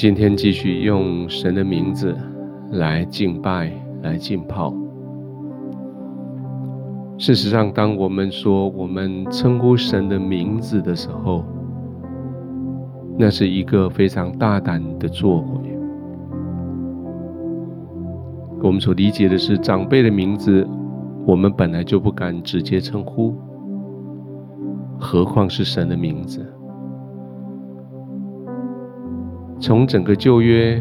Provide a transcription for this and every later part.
今天继续用神的名字来敬拜、来浸泡。事实上，当我们说我们称呼神的名字的时候，那是一个非常大胆的作为。我们所理解的是，长辈的名字，我们本来就不敢直接称呼，何况是神的名字。从整个旧约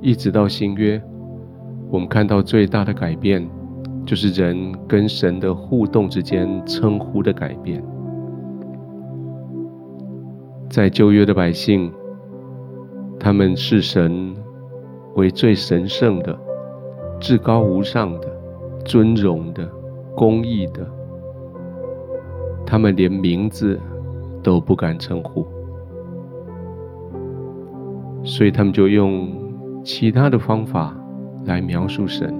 一直到新约，我们看到最大的改变，就是人跟神的互动之间称呼的改变。在旧约的百姓，他们视神为最神圣的、至高无上的、尊荣的、公义的，他们连名字都不敢称呼。所以他们就用其他的方法来描述神，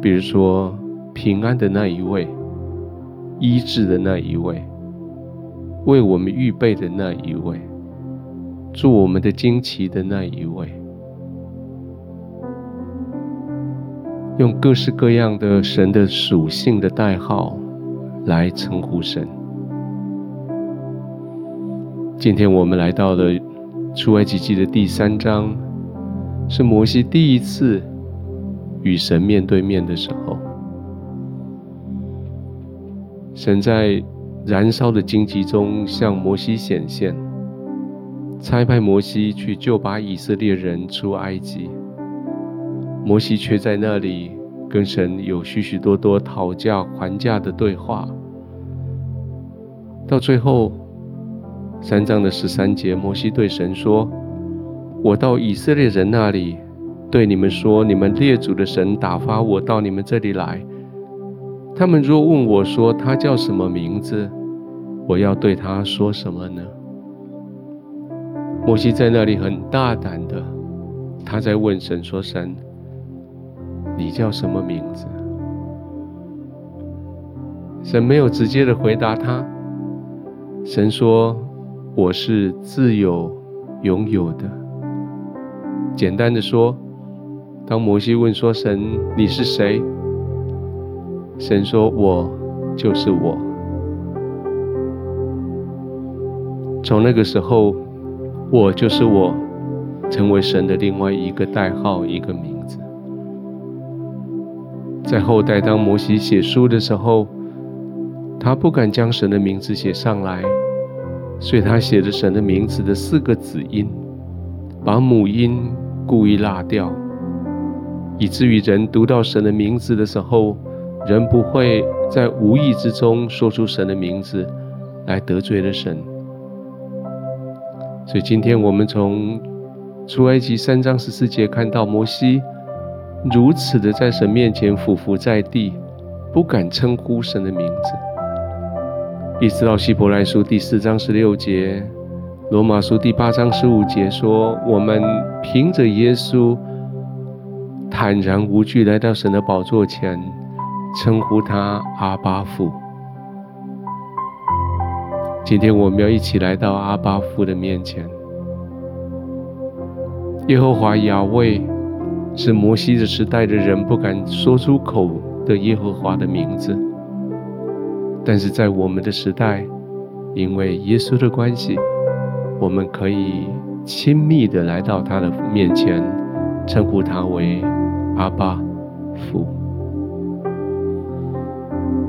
比如说平安的那一位，医治的那一位，为我们预备的那一位，做我们的旌旗的那一位，用各式各样的神的属性的代号来称呼神。今天我们来到了。出埃及记的第三章，是摩西第一次与神面对面的时候。神在燃烧的荆棘中向摩西显现，差派摩西去救拔以色列人出埃及。摩西却在那里跟神有许许多多讨价还价的对话，到最后。三章的十三节，摩西对神说：“我到以色列人那里，对你们说，你们列祖的神打发我到你们这里来。他们若问我说他叫什么名字，我要对他说什么呢？”摩西在那里很大胆的，他在问神说：“神，你叫什么名字？”神没有直接的回答他，神说。我是自有、永有的。简单的说，当摩西问说：“神，你是谁？”神说：“我就是我。”从那个时候，“我就是我”成为神的另外一个代号，一个名字。在后代，当摩西写书的时候，他不敢将神的名字写上来。所以他写着神的名字的四个子音，把母音故意落掉，以至于人读到神的名字的时候，人不会在无意之中说出神的名字来得罪了神。所以今天我们从出埃及三章十四节看到摩西如此的在神面前俯伏在地，不敢称呼神的名字。一直到希伯来书第四章十六节，罗马书第八章十五节说：“我们凭着耶稣，坦然无惧来到神的宝座前，称呼他阿爸父。”今天我们要一起来到阿爸父的面前。耶和华雅威是摩西的时代的人不敢说出口的耶和华的名字。但是在我们的时代，因为耶稣的关系，我们可以亲密的来到他的面前，称呼他为阿爸父。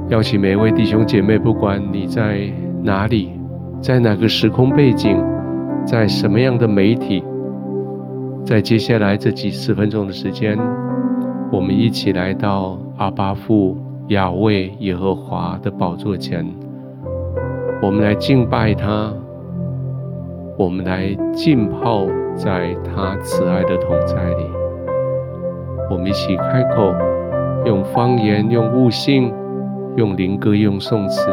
邀请每一位弟兄姐妹，不管你在哪里，在哪个时空背景，在什么样的媒体，在接下来这几十分钟的时间，我们一起来到阿爸父。雅威耶和华的宝座前，我们来敬拜他，我们来浸泡在他慈爱的同在里。我们一起开口，用方言，用悟性，用灵歌，用颂词，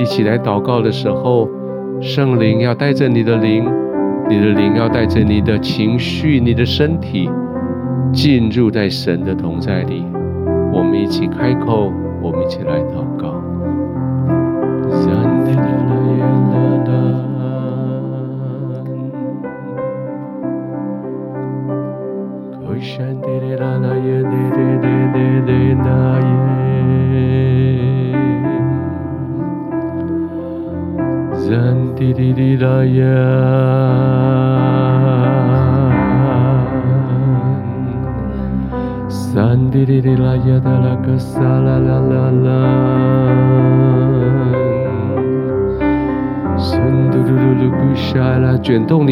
一起来祷告的时候，圣灵要带着你的灵，你的灵要带着你的情绪、你的身体，进入在神的同在里。我们一起开口，我们一起来祷告。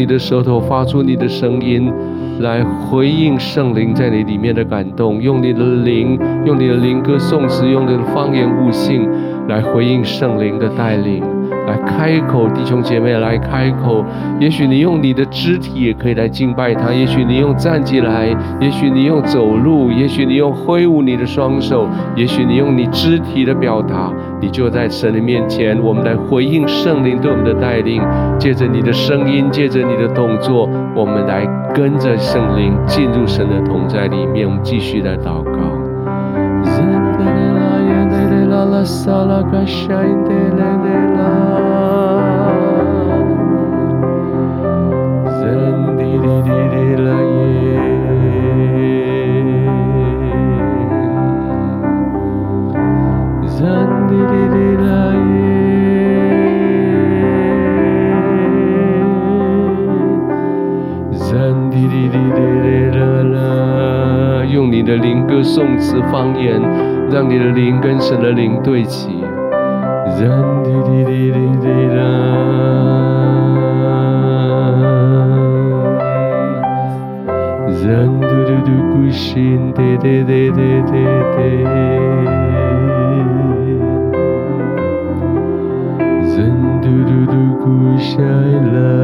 你的舌头，发出你的声音，来回应圣灵在你里面的感动。用你的灵，用你的灵歌颂词，用你的方言悟性，来回应圣灵的带领。开口，弟兄姐妹来开口。也许你用你的肢体也可以来敬拜他，也许你用站起来，也许你用走路，也许你用挥舞你的双手，也许你用你肢体的表达，你就在神的面前。我们来回应圣灵对我们的带领，借着你的声音，借着你的动作，我们来跟着圣灵进入神的同在里面。我们继续来祷告。你的灵跟神的灵对齐。靠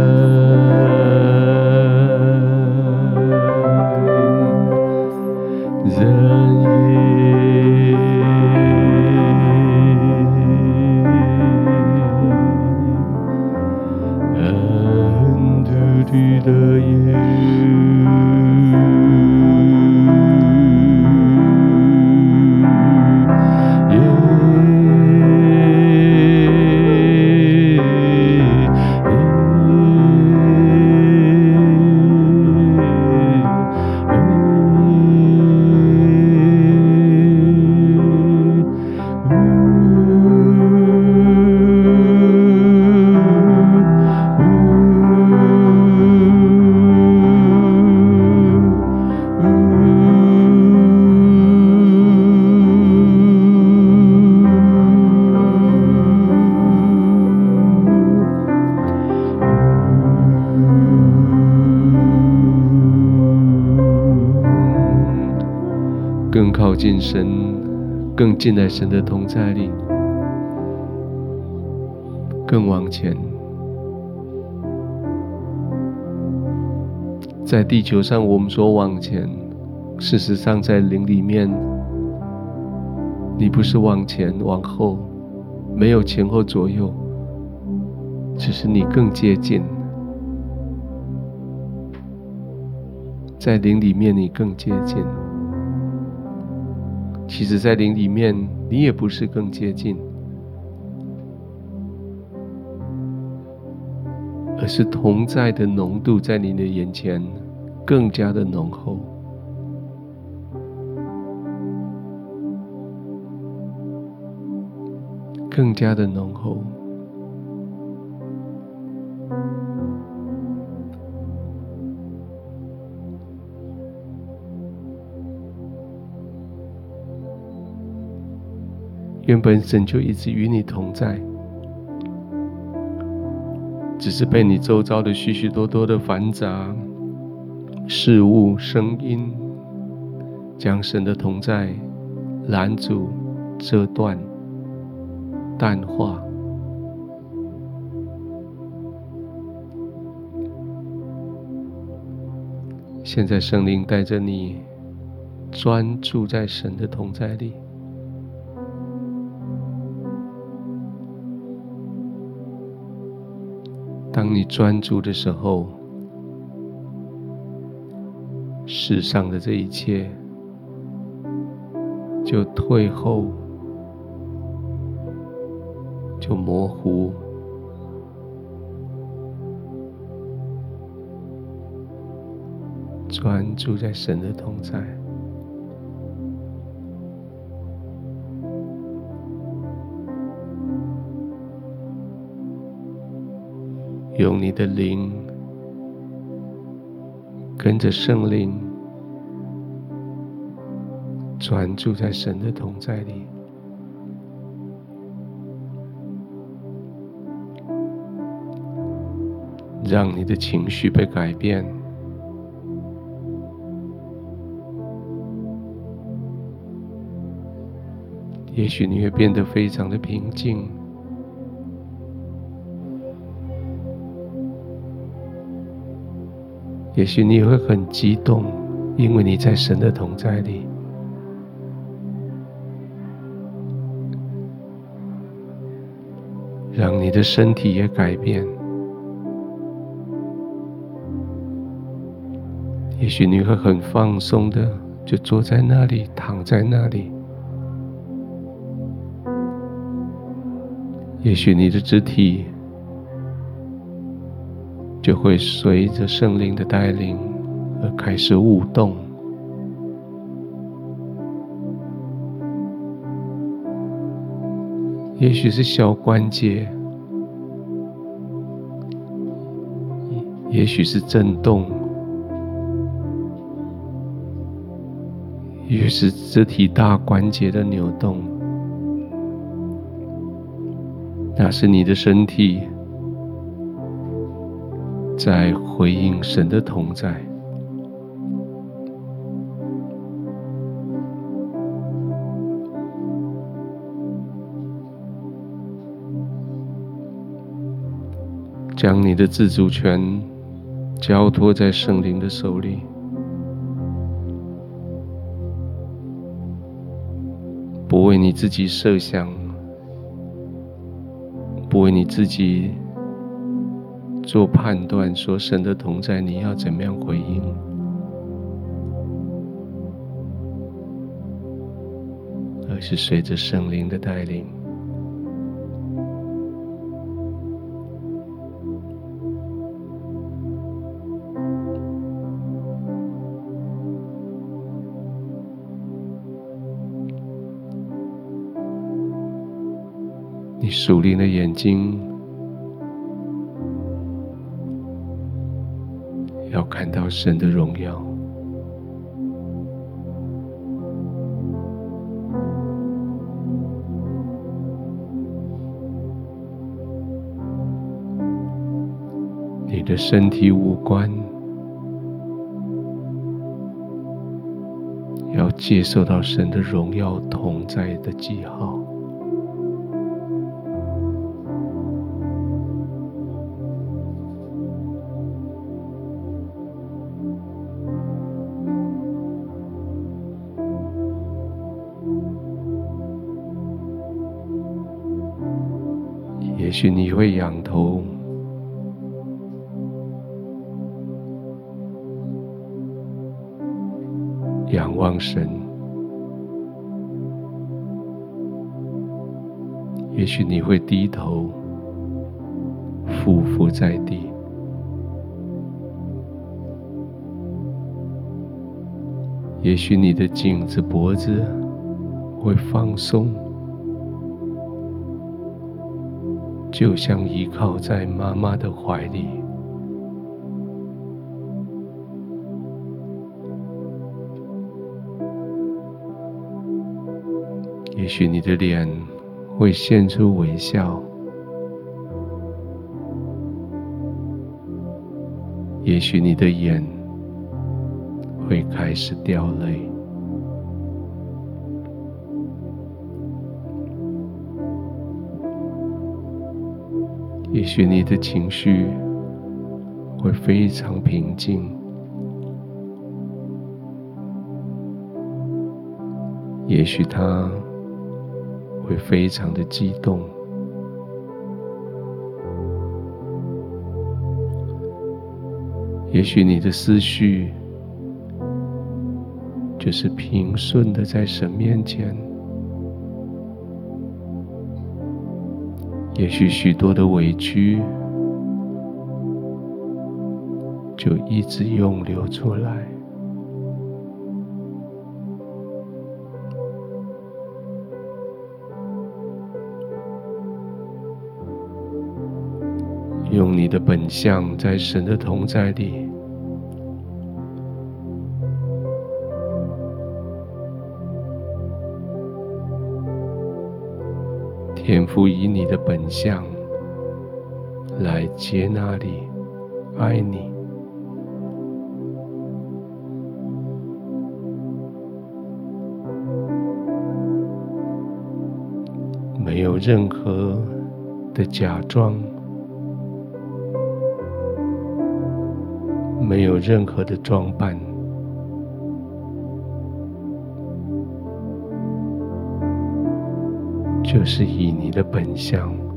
进在神的同在里，更往前。在地球上，我们说往前，事实上在灵里面，你不是往前往后，没有前后左右，只是你更接近。在灵里面，你更接近。其实，在灵里面，你也不是更接近，而是同在的浓度在你的眼前更加的浓厚，更加的浓厚。原本神就一直与你同在，只是被你周遭的许许多多的繁杂事物、声音，将神的同在拦阻、遮断、淡化。现在圣灵带着你专注在神的同在里。当你专注的时候，世上的这一切就退后，就模糊，专注在神的同在。用你的灵跟着圣灵专注在神的同在里，让你的情绪被改变。也许你会变得非常的平静，也许你会很激动，因为你在神的同在里，让你的身体也改变。也许你会很放松的，就坐在那里，躺在那里。也许你的肢体就会随着圣灵的带领而开始舞动，也许是小关节，也许是震动，也许是肢体大关节的扭动。那是你的身体在回应神的同在，将你的自主权交托在圣灵的手里，不为你自己设想。不为你自己做判断，说神的同在，你要怎么样回应？而是随着圣灵的带领。你属灵的眼睛要看到神的荣耀，你的身体五官要接受到神的荣耀同在的记号。也许你会仰头，仰望神；也许你会低头，匍匐在地；也许你的颈子、脖子会放松。就像依靠在妈妈的怀里，也许你的脸会现出微笑，也许你的眼会开始掉泪。也许你的情绪会非常平静，也许他会非常的激动，也许你的思绪就是平顺的在神面前。也许许多的委屈就一直涌流出来，用你的本相在神的同在里，天父以你的本相来接纳你，爱你。没有任何的假装，没有任何的装扮，就是以你的本相。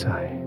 在。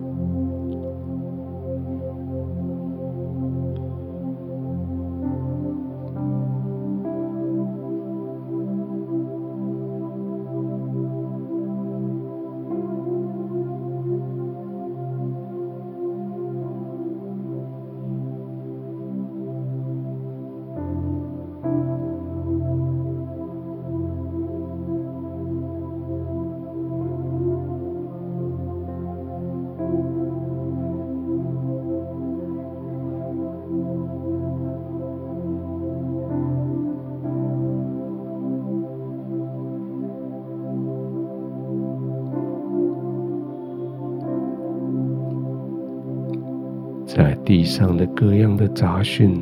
地上的各样的杂讯，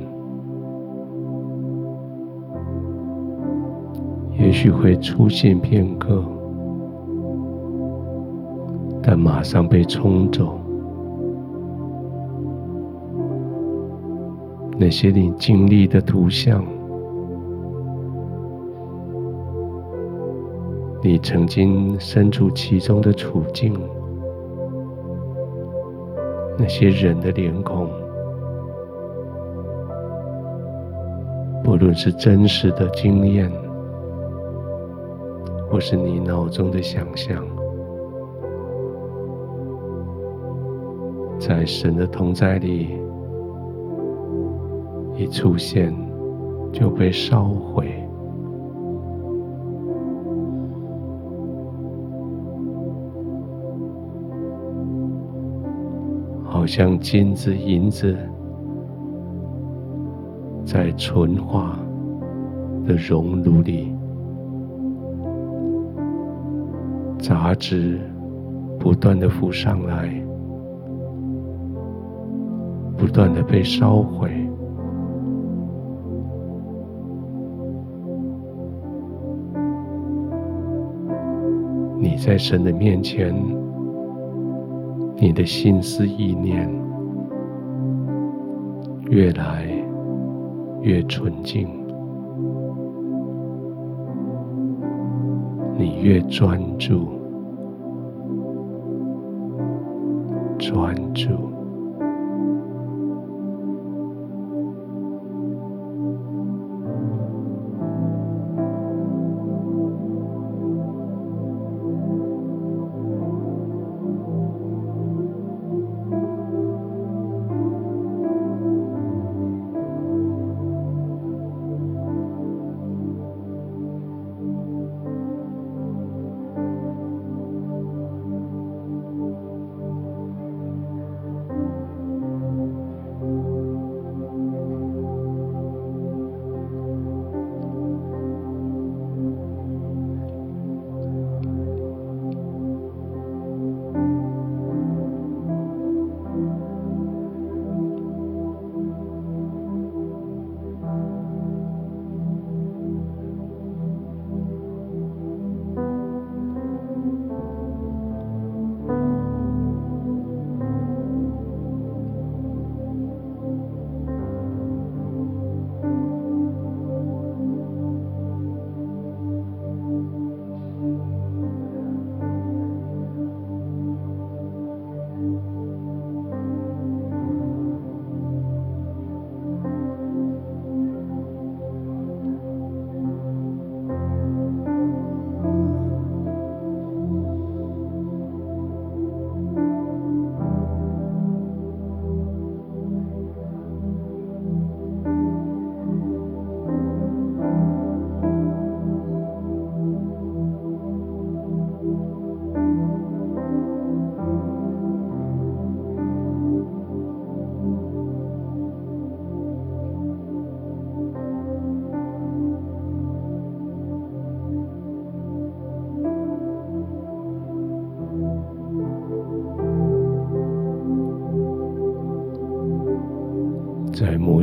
也许会出现片刻，但马上被冲走。那些你经历的图像，你曾经身处其中的处境。那些人的脸孔，不论是真实的经验，或是你脑中的想象，在神的同在里一出现，就被烧毁。像金子、银子在纯化的熔炉里，杂质不断的浮上来，不断的被烧毁。你在神的面前。你的心思意念越来越纯净，你越专注，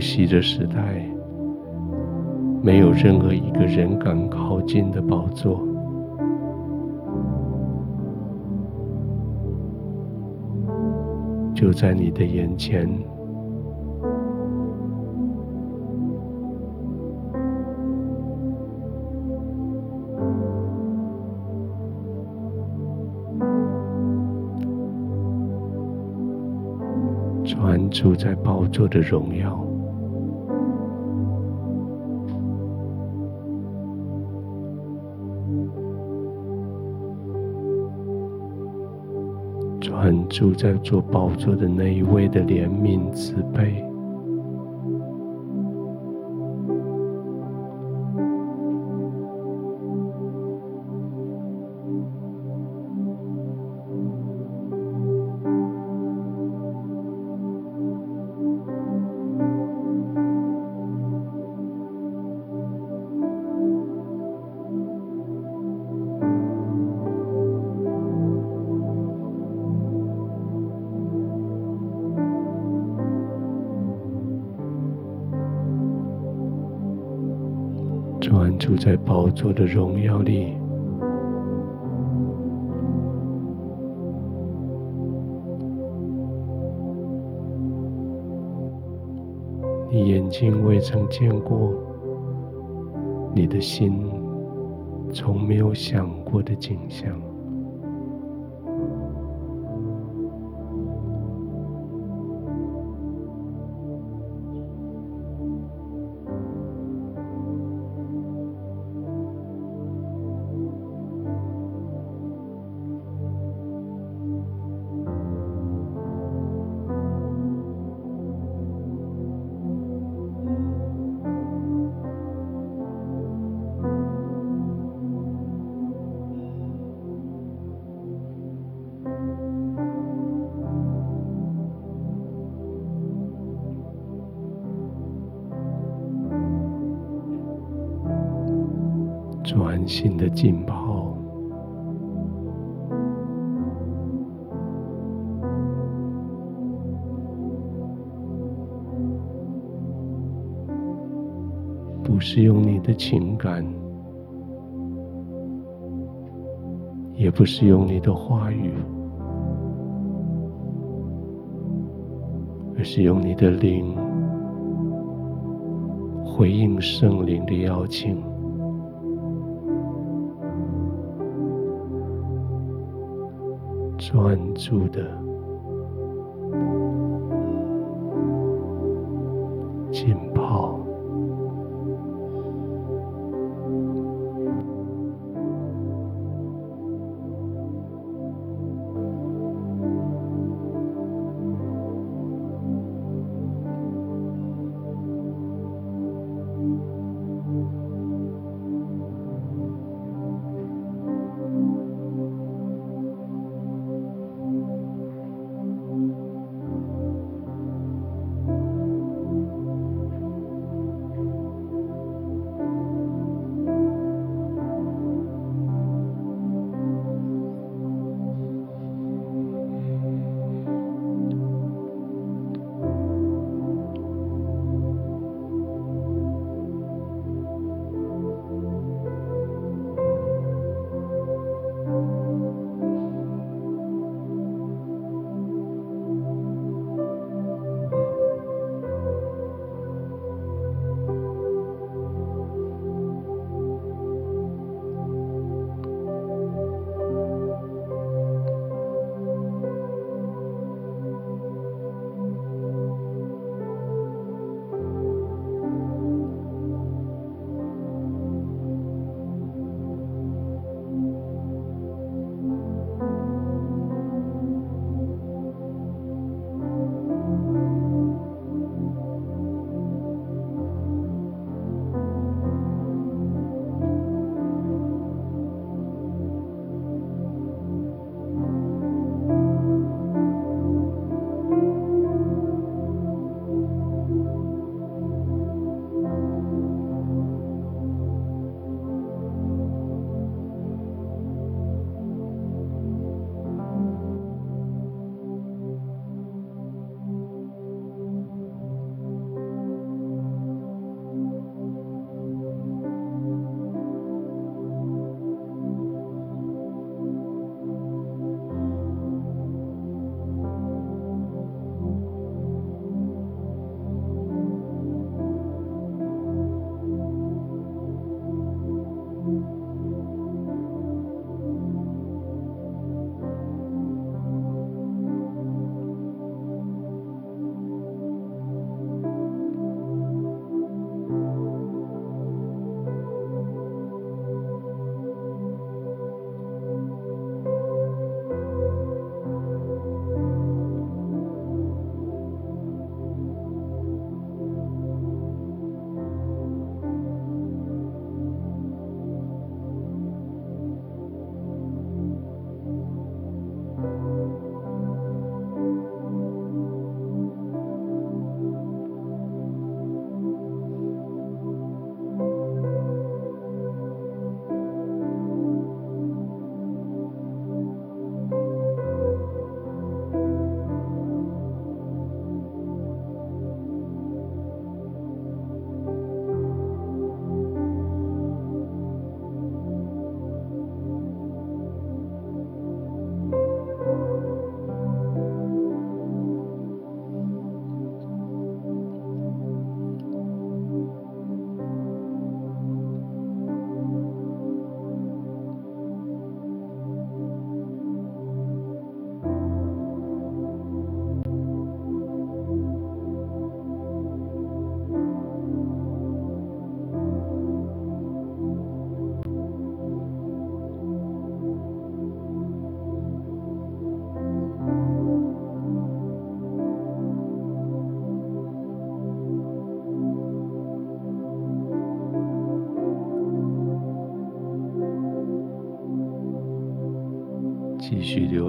在摩西的时代，没有任何一个人敢靠近的宝座，就在你的眼前。专注在宝座的荣耀，住在做宝座的那一位的怜悯慈悲。在宝座的荣耀里，你眼睛未曾见过，你的心从没有想过的景象。的情感，也不是用你的话语，而是用你的灵回应圣灵的邀请。专注的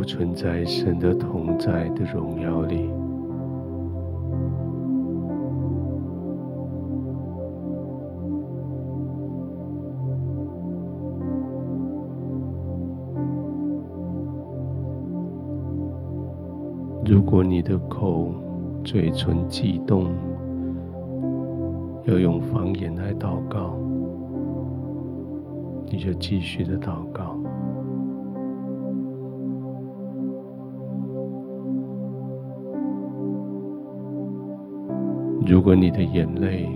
存在神的同在的荣耀里。如果你的口、嘴唇悸动，要用方言来祷告，你就继续的祷告。如果你的眼泪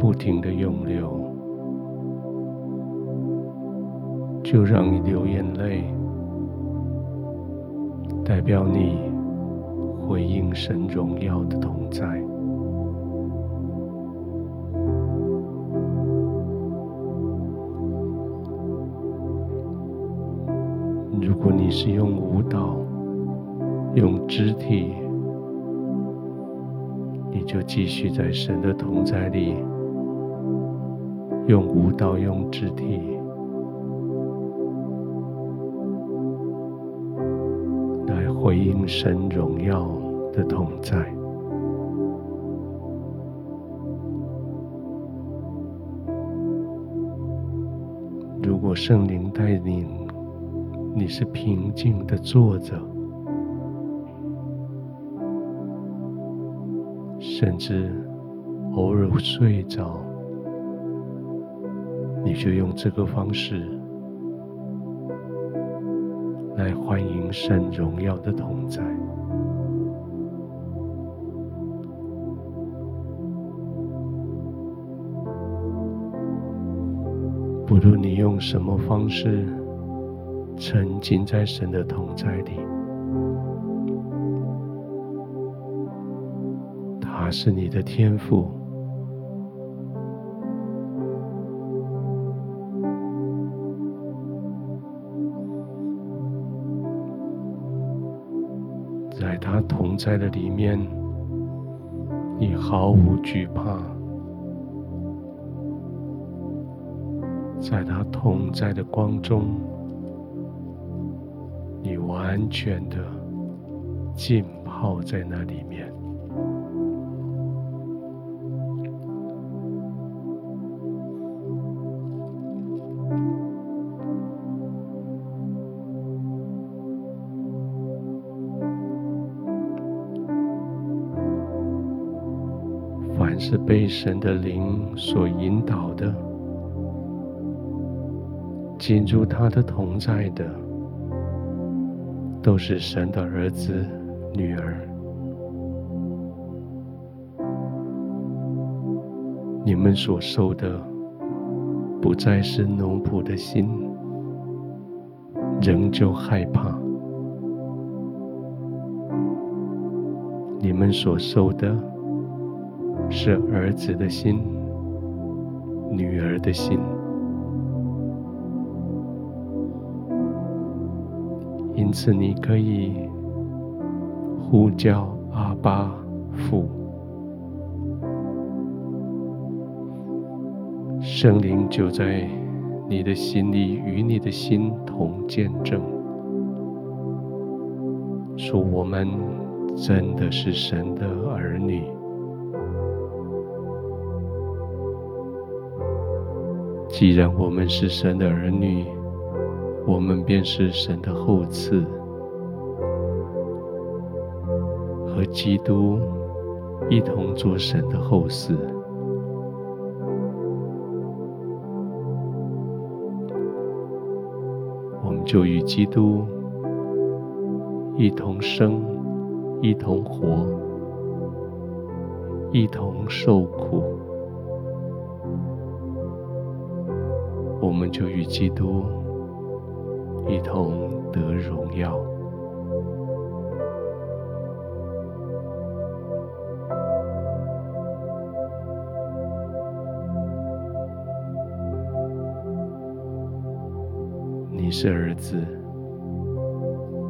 不停的涌流，就让你流眼泪，代表你回应神荣耀的同在。如果你是用舞蹈、用肢体，你就继续在神的同在里，用无道、用肢体来回应神荣耀的同在。如果圣灵带领，你是平静的坐着。甚至偶尔睡着，你就用这个方式来欢迎神荣耀的同在。不论你用什么方式沉浸在神的同在里。他是你的天赋，在他同在的里面，你毫无惧怕；在他同在的光中，你完全的浸泡在那里神的灵所引导的，进入他的同在的，都是神的儿子、女儿。你们所受的，不再是奴仆的心，仍旧害怕。你们所受的。是儿子的心，女儿的心，因此你可以呼叫阿爸父，圣灵就在你的心里与你的心同见证，说我们真的是神的儿女。既然我们是神的儿女，我们便是神的后嗣，和基督一同做神的后嗣，我们就与基督一同生，一同活，一同受苦。我们就与基督一同得荣耀。你是儿子，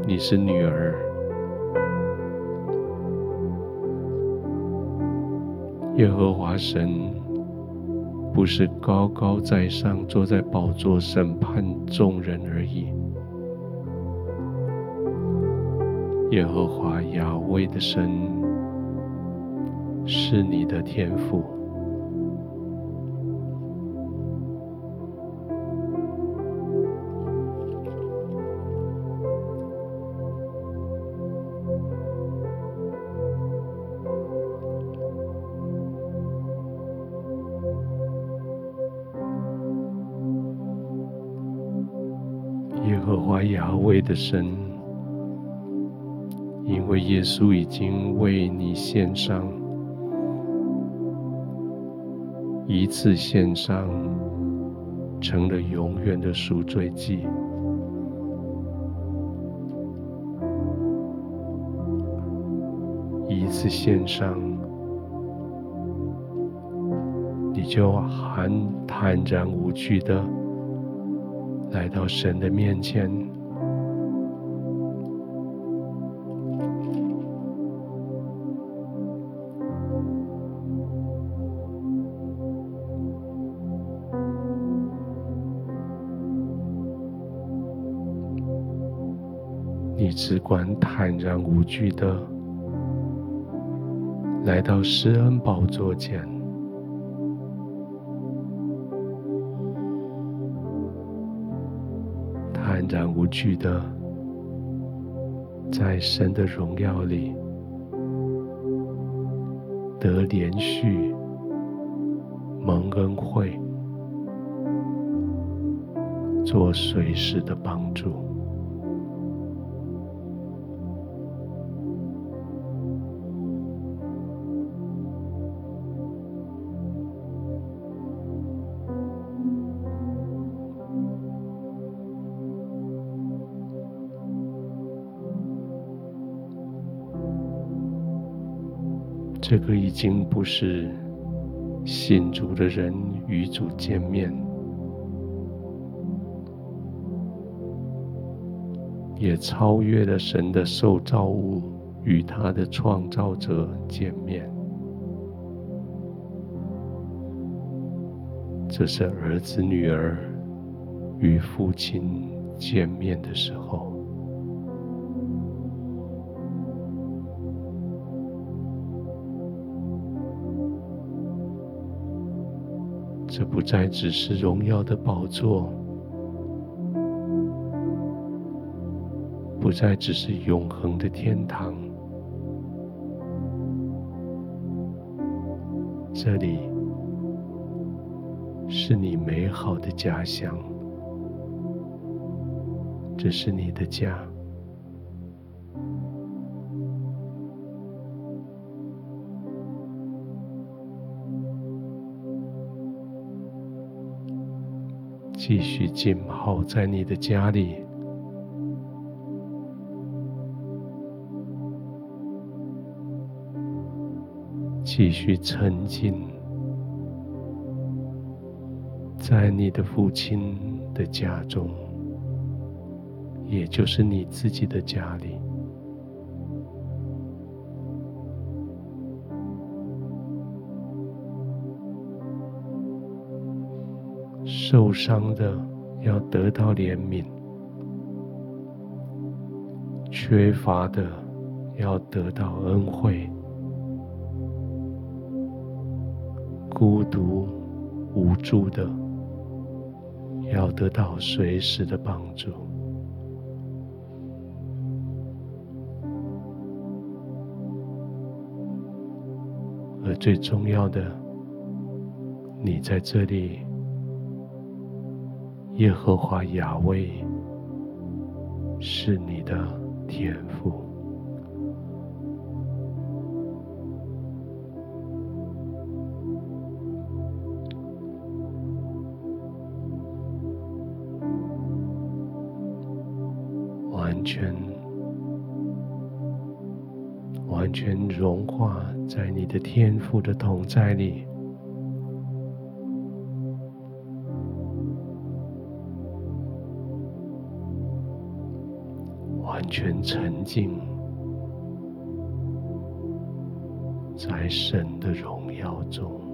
你是女儿，耶和华神。不是高高在上，坐在宝座审判众人而已。耶和华雅威的身，是你的天赋。父。耶和华雅威的神，因为耶稣已经为你献上，一次献上，成了永远的赎罪祭；一次献上，你就很坦然无惧的。来到神的面前，管坦然无惧的来到施恩宝座前。坦然无惧的，在神的荣耀里得连续蒙恩惠，做随时的帮助。这个已经不是信主的人与主见面，也超越了神的受造物与他的创造者见面。这是儿子女儿与父亲见面的时候。这不再只是荣耀的宝座，不再只是永恒的天堂，这里是你美好的家乡，这是你的家。继续浸泡在你的家里，继续沉浸在你的父亲的家中，也就是你自己的家里。受伤的要得到怜悯，缺乏的要得到恩惠，孤独无助的要得到随时的帮助，而最重要的，你在这里。耶和华雅威是你的天赋，完全完全融化在你的天赋的同在里。全沉浸在神的荣耀中。